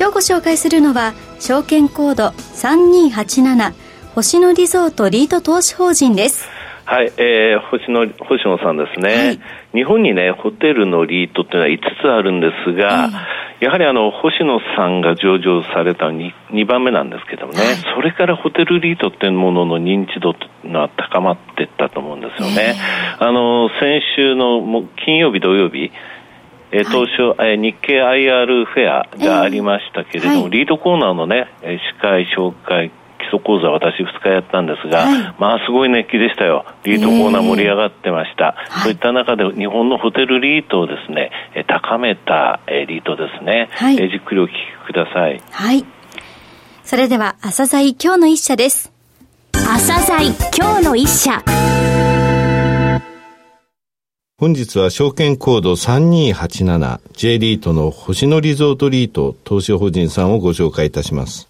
今日ご紹介するのは証券コード3287星野リゾートリート投資法人です。はい、えー、星野星野さんですね、はい、日本にねホテルのリートっていうのは5つあるんですが、はい、やはりあの星野さんが上場された 2, 2番目なんですけどもね、はい、それからホテルリートっていうものの認知度というのは高まっていったと思うんですよね、あの先週の金曜日土曜日えー、当初、はい、日経 IR フェアがありましたけれども、えーはい、リードコーナーのね、司会紹介、基礎講座私2日やったんですが、はい、まあすごい熱気でしたよ。リートコーナー盛り上がってました。えー、そういった中で日本のホテルリートをですね、高めたリートですね。はい、じっくりお聞きください。はい。それでは、朝鮮今日の一社です。朝鮮今日の一社。本日は証券コード 3287J リートの星野リゾートリート投資法人さんをご紹介いたします。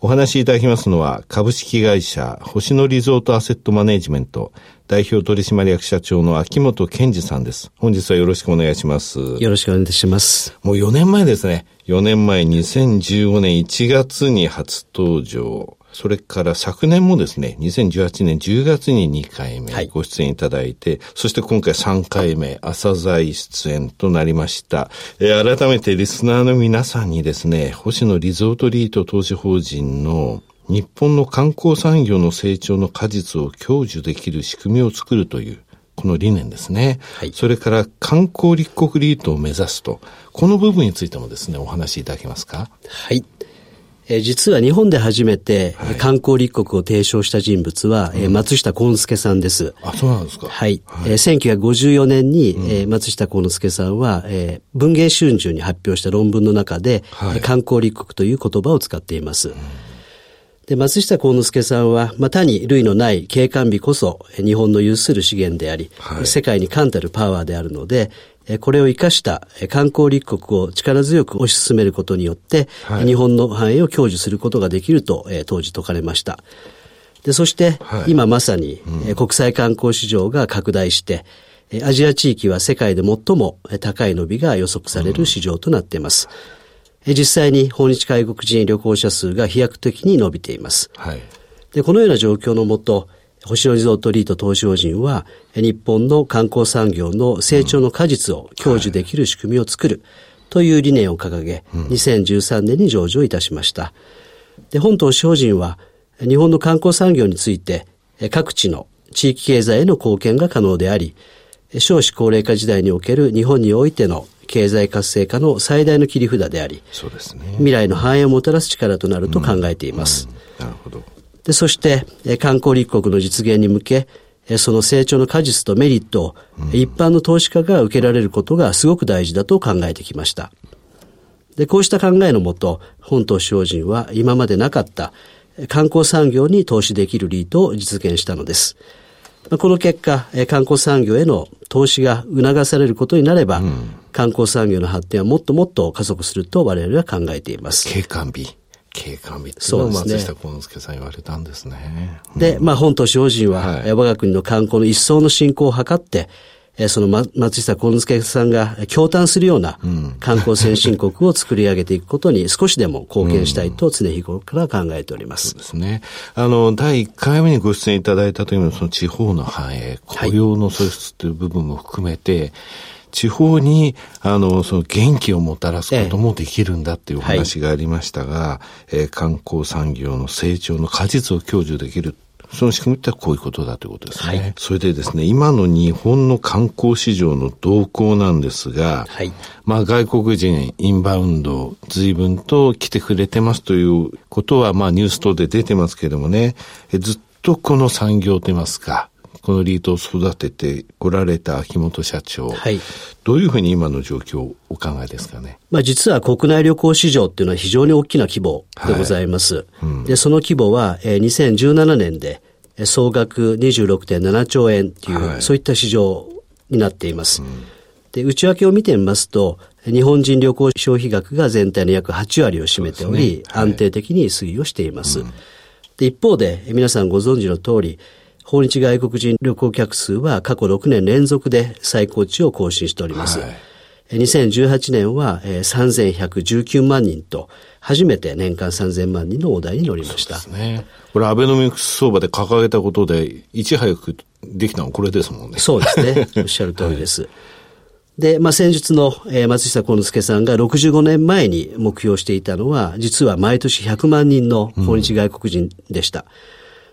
お話しいただきますのは株式会社星野リゾートアセットマネジメント代表取締役社長の秋元健二さんです。本日はよろしくお願いします。よろしくお願いします。もう4年前ですね。4年前2015年1月に初登場。それから昨年もですね、2018年10月に2回目ご出演いただいて、はい、そして今回3回目、朝鮮出演となりました。えー、改めてリスナーの皆さんにですね、星野リゾートリート投資法人の日本の観光産業の成長の果実を享受できる仕組みを作るという、この理念ですね。はい、それから観光立国リートを目指すと。この部分についてもですね、お話しいただけますか？はい。え実は日本で初めて観光立国を提唱した人物は、はい、松下幸之助さんです。あ、そうなんですか。はい。はい、え1954年に、うん、え松下幸之助さんは、え文藝春秋に発表した論文の中で、はい、観光立国という言葉を使っています。うんで、松下幸之助さんは、まあ、他に類のない景観美こそ日本の有する資源であり、はい、世界に冠たるパワーであるので、これを生かした観光立国を力強く推し進めることによって、はい、日本の繁栄を享受することができると、当時説かれました。で、そして、今まさに、国際観光市場が拡大して、アジア地域は世界で最も高い伸びが予測される市場となっています。うん、実際に訪日外国人旅行者数が飛躍的に伸びています。はい、でこのような状況のもと、星野リゾートリート投資法人は、日本の観光産業の成長の果実を享受できる仕組みを作るという理念を掲げ、2013年に上場いたしました。で、本投資法人は、日本の観光産業について、各地の地域経済への貢献が可能であり、少子高齢化時代における日本においての経済活性化の最大の切り札であり、そうですね、未来の繁栄をもたらす力となると考えています。うんうん、なるほど。で、そして、観光立国の実現に向け、その成長の果実とメリットを、一般の投資家が受けられることがすごく大事だと考えてきました。で、こうした考えのもと、本投資法人は今までなかった観光産業に投資できるリートを実現したのです。この結果、観光産業への投資が促されることになれば、うん、観光産業の発展はもっともっと加速すると我々は考えています。景観美。景観美っていうのを松下幸之助さん言われたんですね。で、まあ本都市法人は、はい、我が国の観光の一層の振興を図って、その松下幸之助さんが驚嘆するような観光先進国を作り上げていくことに 少しでも貢献したいと常日頃から考えております。そうですね。あの、第1回目にご出演いただいた時のその地方の繁栄、雇用の創出という部分も含めて、はい地方に、あの、その元気をもたらすこともできるんだっていうお話がありましたが、ええはい、観光産業の成長の果実を享受できる。その仕組みってこういうことだということですね。はい、それでですね、今の日本の観光市場の動向なんですが、はい、まあ外国人インバウンド随分と来てくれてますということはまあニュース等で出てますけれどもね、ずっとこの産業といいますか、このリートを育ててこられた秋元社長、はい、どういうふうに今の状況をお考えですかね？まあ実は国内旅行市場っていうのは非常に大きな規模でございます。はいうん、で、その規模は、えー、2017年で総額26.7兆円っていう、はい、そういった市場になっています。うん、で、内訳を見てみますと、日本人旅行消費額が全体の約8割を占めており、ねはい、安定的に推移をしています。うん、で、一方で、皆さんご存知の通り、訪日外国人旅行客数は過去6年連続で最高値を更新しております。はい、2018年は3119万人と、初めて年間3000万人の大台に乗りました。ね。これアベノミクス相場で掲げたことで、いち早くできたのはこれですもんね。そうですね。おっしゃる通りです。はいで、まあ、先日の、えー、松下幸之助さんが65年前に目標していたのは、実は毎年100万人の訪日外国人でした。うん、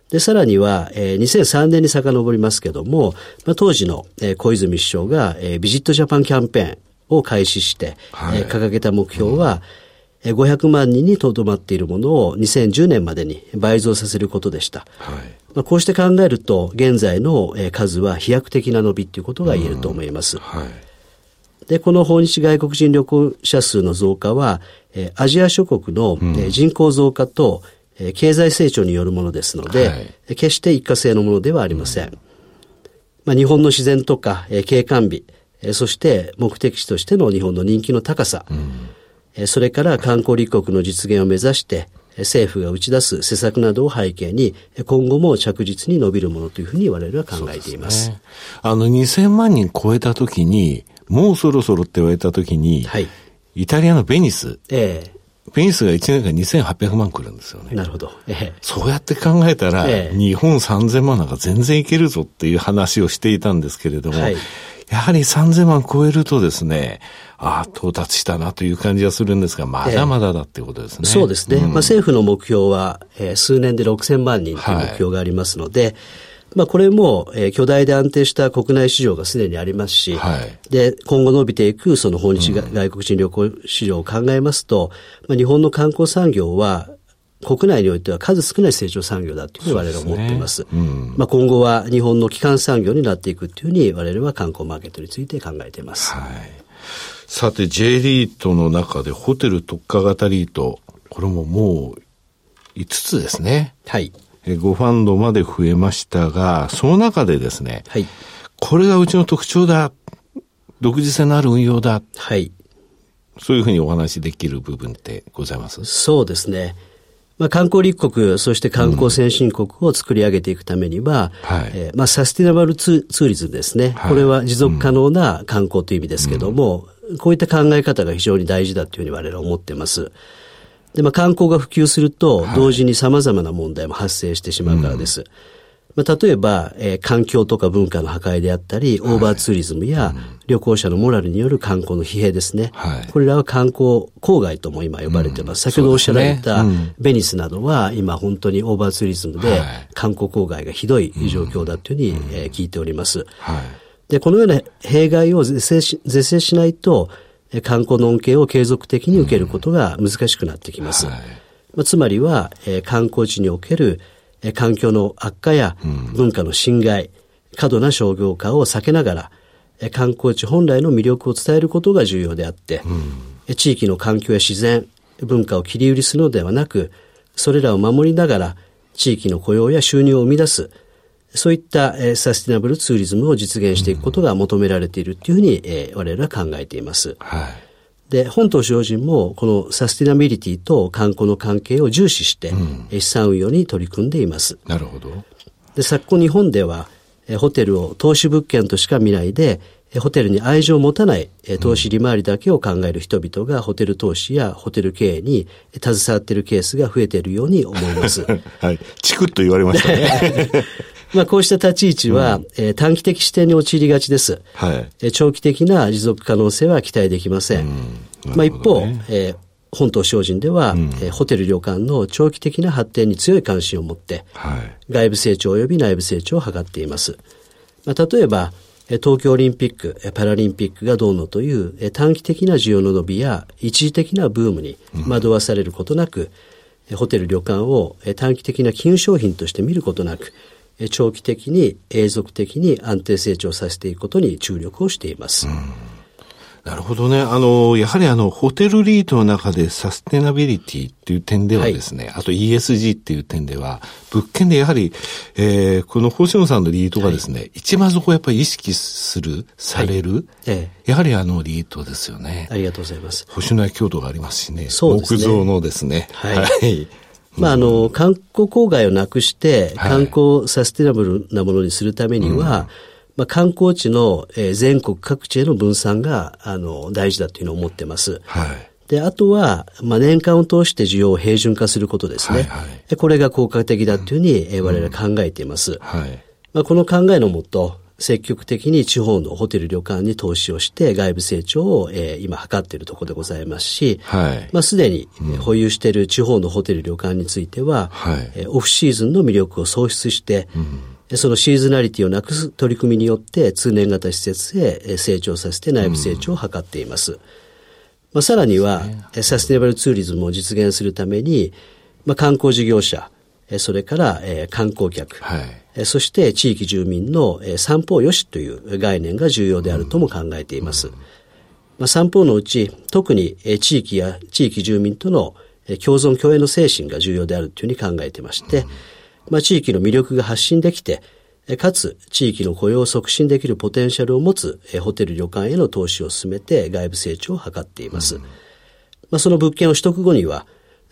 で、さらには、えー、2003年に遡りますけども、まあ、当時の、えー、小泉首相が、えー、ビジットジャパンキャンペーンを開始して、はい、えー、掲げた目標は、うん、500万人にとどまっているものを2010年までに倍増させることでした。はいまあ、こうして考えると、現在の数は飛躍的な伸びということが言えると思います。うんはいで、この訪日外国人旅行者数の増加は、えー、アジア諸国の、うん、えー、人口増加と、えー、経済成長によるものですので、はい、決して一過性のものではありません。うん、まあ、日本の自然とか、えー、景観美、えー、そして目的地としての日本の人気の高さ、うん、えー、それから観光立国の実現を目指して、政府が打ち出す施策などを背景に、今後も着実に伸びるものというふうに我々は考えています。すね、あの、2000万人超えたときに、もうそろそろって言われたときに、はい、イタリアのベニス、ええベニスが1年間2800万来るんですよね。なるほど。ええ、そうやって考えたら、ええ、日本3000万なんか全然いけるぞっていう話をしていたんですけれども、はい、やはり3000万超えるとですね、ああ、到達したなという感じがするんですが、まだまだだっていうことですね。え、そうですね。うん、まあ、政府の目標は、えー、数年で6000万人という目標がありますので、はいまあ、これも、えー、巨大で安定した国内市場がすでにありますし、はい、で、今後伸びていくその訪日、うん、外国人旅行市場を考えますと、まあ、日本の観光産業は、国内においては数少ない成長産業だというふうに我々は思っています。すねうん、まあ、今後は日本の基幹産業になっていくというふうに我々は観光マーケットについて考えています。はい、さて J リートの中でホテル特化型リート、これももう5つですね。はい。5ファンドまで増えましたが、その中でですね、はい、これがうちの特徴だ、独自性のある運用だ、はい、そういうふうにお話しできる部分ってございます？そうですね。まあ、観光立国、そして観光先進国を作り上げていくためには、うんはい、えー、まあ、サスティナブルツーリズムですね、はい、これは持続可能な観光という意味ですけども、うん、こういった考え方が非常に大事だというふうに我々は思っています。で、まあ、観光が普及すると、同時に様々な問題も発生してしまうからです。はいまあ、例えば、えー、環境とか文化の破壊であったり、オーバーツーリズムや旅行者のモラルによる観光の疲弊ですね。はい、これらは観光郊外とも今呼ばれています。うん、先ほどおっしゃられたベニスなどは今本当にオーバーツーリズムで観光郊外がひどい状況だというふうに、えー、聞いております。はい、で、このような弊害を是正しないと、観光の恩恵を継続的に受けることが難しくなってきます。まあ、つまりは、えー、観光地における、えー、環境の悪化や文化の侵害、過度な商業化を避けながら、えー、観光地本来の魅力を伝えることが重要であって、うん、地域の環境や自然、文化を切り売りするのではなく、それらを守りながら、地域の雇用や収入を生み出す、そういった、えー、サスティナブルツーリズムを実現していくことが求められているというふうに、えー、我々は考えています。はい。で、本投資法人もこのサスティナビリティと観光の関係を重視して、うん、資産運用に取り組んでいます。なるほど。で、昨今日本では、えホテルを投資物件としか見ないで、ホテルに愛情を持たない投資利回りだけを考える人々がホテル投資やホテル経営に携わっているケースが増えているように思います。はい。チクッと言われましたね。まあ、こうした立ち位置は、うん、えー、短期的視点に陥りがちです。はい、えー、長期的な持続可能性は期待できません。うん。ね、まあ、一方、えー本島精進では、うん、えー、ホテル旅館の長期的な発展に強い関心を持って、はい、外部成長及び内部成長を図っています。まあ、例えば、東京オリンピック、パラリンピックがどうのという短期的な需要の伸びや一時的なブームに惑わされることなく、うん、ホテル旅館を短期的な金融商品として見ることなく、長期的に永続的に安定成長させていくことに注力をしています。なるほどね。あの、やはりあの、ホテルリートの中でサステナビリティっていう点ではですね、はい、あと ESG っていう点では、物件でやはり、えー、この星野さんのリートがですね、はい、一番そこをやっぱり意識する、される、はいええ、やはりあのリートですよね。ありがとうございます。星野屋京都がありますしね。そうですね。木造のですね。はい。はいまあ、あの、観光郊外をなくして、観光サステナブルなものにするためには、うんまあ、観光地の、えー、全国各地への分散が、あの、大事だというのを思ってます。はい。で、あとは、まあ、年間を通して需要を平準化することですね。はいはい、これが効果的だというふうに、えー、我々考えています。うん、はい。まあ、この考えのもと、積極的に地方のホテル旅館に投資をして外部成長を、えー、今図っているところでございますし、はい、まあ、すでに保有している地方のホテル旅館については、はい、えー、オフシーズンの魅力を創出して、うん。そのシーズナリティをなくす取り組みによって通年型施設へ成長させて内部成長を図っています。うん、まあ、さらには、サステナブルツーリズムを実現するために、まあ、観光事業者、それから、えー、観光客、はい、そして地域住民の、えー、散歩よしという概念が重要であるとも考えています。うん、まあ、散歩のうち、特に、えー、地域や地域住民との、えー、共存共栄の精神が重要であるというふうに考えていまして、うん。まあ、地域の魅力が発信できて、かつ地域の雇用を促進できるポテンシャルを持つホテル旅館への投資を進めて外部成長を図っています。うん、まあ、その物件を取得後には、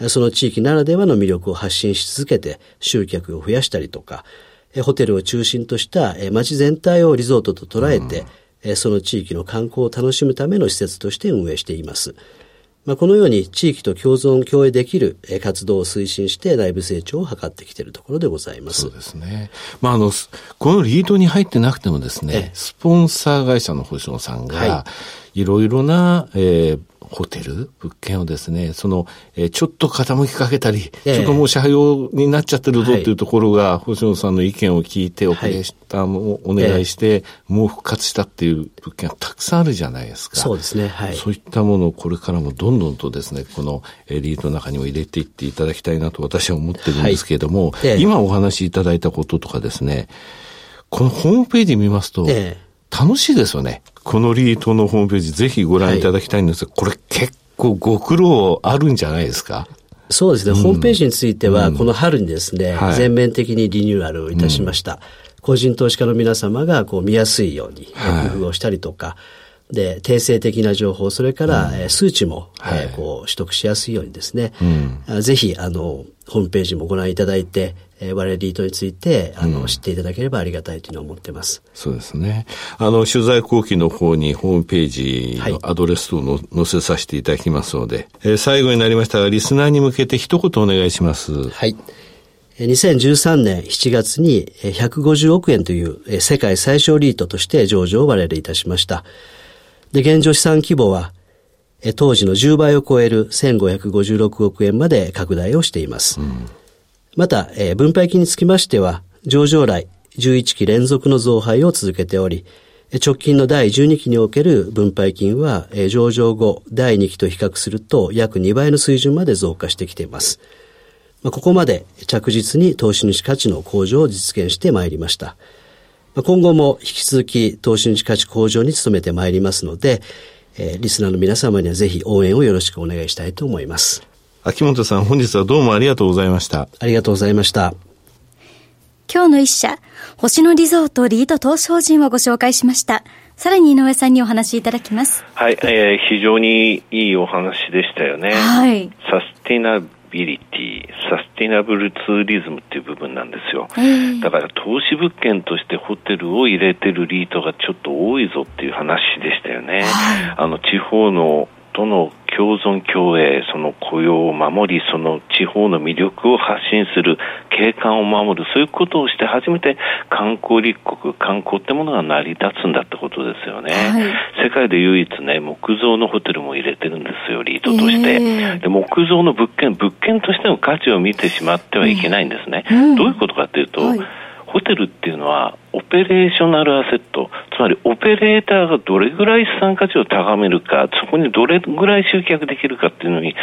その地域ならではの魅力を発信し続けて集客を増やしたりとか、ホテルを中心とした街全体をリゾートと捉えて、うん、その地域の観光を楽しむための施設として運営しています。まあ、このように地域と共存共栄できる活動を推進して内部成長を図ってきているところでございます。そうですね。まあ、あの、このリードに入ってなくてもですね、スポンサー会社の星野さんが、はい、いろいろな、えー、ホテル、物件をですね、その、えー、ちょっと傾きかけたり、えー、ちょっともう車用になっちゃってるぞっていうところが、はい、星野さんの意見を聞いて、お礼したもお願いして、えー、もう復活したっていう物件がたくさんあるじゃないですか。そうですね。はい。そういったものをこれからもどんどんとですね、このエリートの中にも入れていっていただきたいなと私は思ってるんですけれども、はい、今お話しいただいたこととかですね、このホームページ見ますと、えー楽しいですよね。このリートのホームページぜひご覧い。ただきたいんですが、はい、これ結構ご苦労あるんじゃないですか？そうですね、うん、ホームページについては、この春にですね、うん全面的にリニューアルをいたしました。個人投資家の皆様がこう見やすいように工夫をしたりとか、で、定性的な情報、それから、うん、数値も、はい、えー、こう取得しやすいようにですね、うん、ぜひ、あの、ホームページもご覧いただいて、えー、我々リートについて、あの、うん、知っていただければありがたいというのを思ってます。そうですね。あの、取材後期の方にホームページのアドレスを載せさせていただきますので、はい、えー、最後になりましたが、リスナーに向けて一言お願いします。はい。2013年7月に150億円という世界最小リートとして上場を我々いたしました。で、現状資産規模は、当時の10倍を超える1556億円まで拡大をしています。うん、また、分配金につきましては、上場来11期連続の増配を続けており、直近の第12期における分配金は、上場後第2期と比較すると約2倍の水準まで増加してきています。ここまで着実に投資主価値の向上を実現してまいりました。今後も引き続き投資主価値向上に努めてまいりますので、えー、リスナーの皆様にはぜひ応援をよろしくお願いしたいと思います。秋元さん、本日はどうもありがとうございました。ありがとうございました。今日の一社、星野リゾートリート投資法人をご紹介しました。さらに井上さんにお話しいただきます。はい、えー、非常にいいお話でしたよね。はい。サスティナビリティ、サスティナブルツーリズムっていう部分なんですよ。だから投資物件としてホテルを入れてるリートがちょっと多いぞっていう話でしたよね。あの地方のとの共存共栄、その雇用を守り、その地方の魅力を発信する、景観を守る、そういうことをして初めて観光立国、観光ってものが成り立つんだってことですよね。はい、世界で唯一ね、木造のホテルも入れてるんですよ、リートとして。えー、で木造の物件、物件としての価値を見てしまってはいけないんですね。うん、どういうことかというと、はいホテルっていうのはオペレーショナルアセット、つまりオペレーターがどれぐらい資産価値を高めるか、そこにどれぐらい集客できるかっていうのに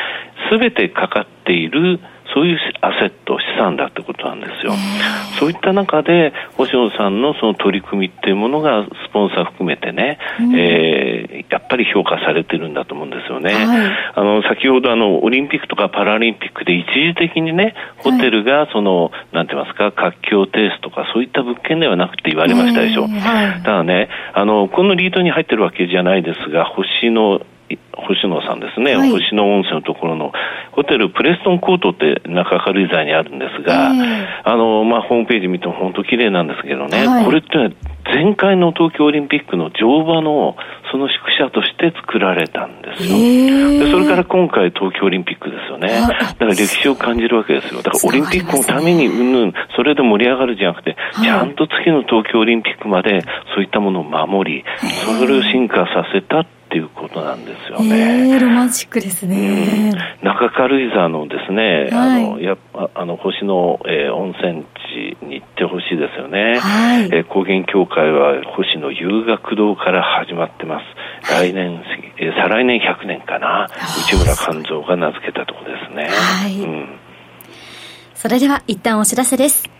全てかかっている、そそういうアセット、資産だってことなんですよ。そういった中で、星野さんのその取り組みっていうものが、スポンサー含めてね、うん、えー、やっぱり評価されてるんだと思うんですよね。はい、あの、先ほどあの、オリンピックとかパラリンピックで一時的にね、ホテルがその、はい、なんて言いますか、活況提出とかそういった物件ではなくて言われましたでしょ。はい、ただね、あの、このリードに入ってるわけじゃないですが、星の星野さんですね、はい、星野温泉のところの。ホテルプレストンコートって中軽井沢にあるんですが、えー、あの、まあ、ホームページ見ても本当綺麗なんですけどね、はい、これって、ね、前回の東京オリンピックの乗馬のその宿舎として作られたんですよ。でそれから今回東京オリンピックですよね。だから歴史を感じるわけですよ。だからオリンピックのためにうんぬん、それで盛り上がるじゃなくて、ちゃんと次の東京オリンピックまでそういったものを守り、それを進化させたっていうことなんですよね。えー、ロマンチックですね。うん、中軽井沢のですね、はい、あのやあの星野、えー、温泉地に行ってほしいですよね。はい、えー、高原協会は星野遊学堂から始まってます。来年、えー、再来年100年かな。内村勘三が名付けたところですね。はい。うん、それでは一旦お知らせです。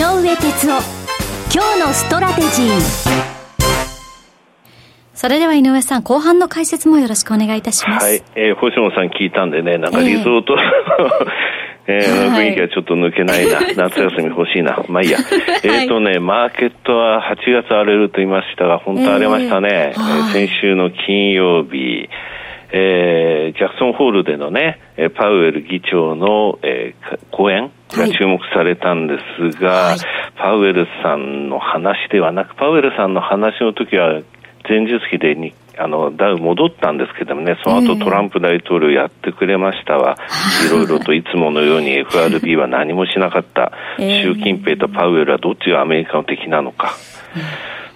上哲夫今日のストラテジーそれでは井上さん、後半の解説もよろしくお願いいたします。はい。えー、星野さん聞いたんでね、なんかリゾート、えー、えー、雰囲気がちょっと抜けないな。夏休み欲しいな。まあいいや。えっとね、マーケットは8月荒れると言いましたが、本当荒れましたね。えー、先週の金曜日、えー、ジャクソンホールでのね、パウエル議長の、えー、講演が注目されたんですが、はい、パウエルさんの話ではなく、パウエルさんの話の時は前日比でにあのダウ戻ったんですけどもね、その後トランプ大統領やってくれましたわ、い。ろいろといつものように FRB は何もしなかった、習近平とパウエルはどっちがアメリカの敵なのか。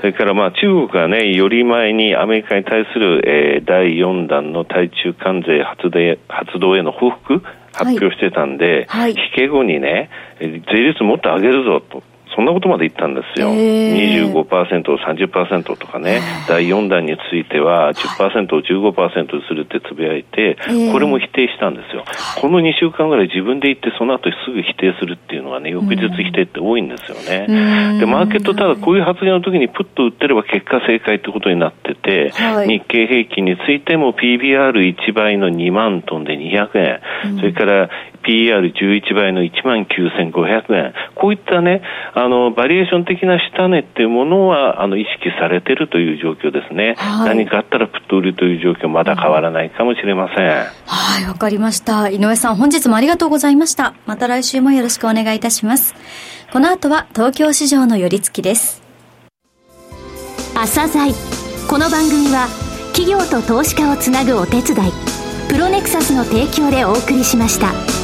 それからまあ中国がね、より前にアメリカに対する、えー、第4弾の対中関税発発動への報復発表してたんで、はい、引け後にね、税率もっと上げるぞと。そんなことまで言ったんですよ。25%、30%とかね、第4弾については10%を15%にするってつぶやいて、これも否定したんですよ。この2週間ぐらい自分で言って、その後すぐ否定するっていうのはね、翌日否定って多いんですよね。で、マーケットただこういう発言の時にプッと売ってれば結果正解ってことになってて、はい、日経平均についても PBR1 倍の2万トンで200円、それから PR11 倍の1万9500円。こういったね、あの、バリエーション的な下値っていうものは、あの、意識されてるという状況ですね。はい、何かあったらプット売りという状況まだ変わらないかもしれません。はい、わかりました。井上さん、本日もありがとうございました。また来週もよろしくお願いいたします。この後は東京市場の寄り付きです。朝鮮この番組は企業と投資家をつなぐお手伝いプロネクサスの提供でお送りしました。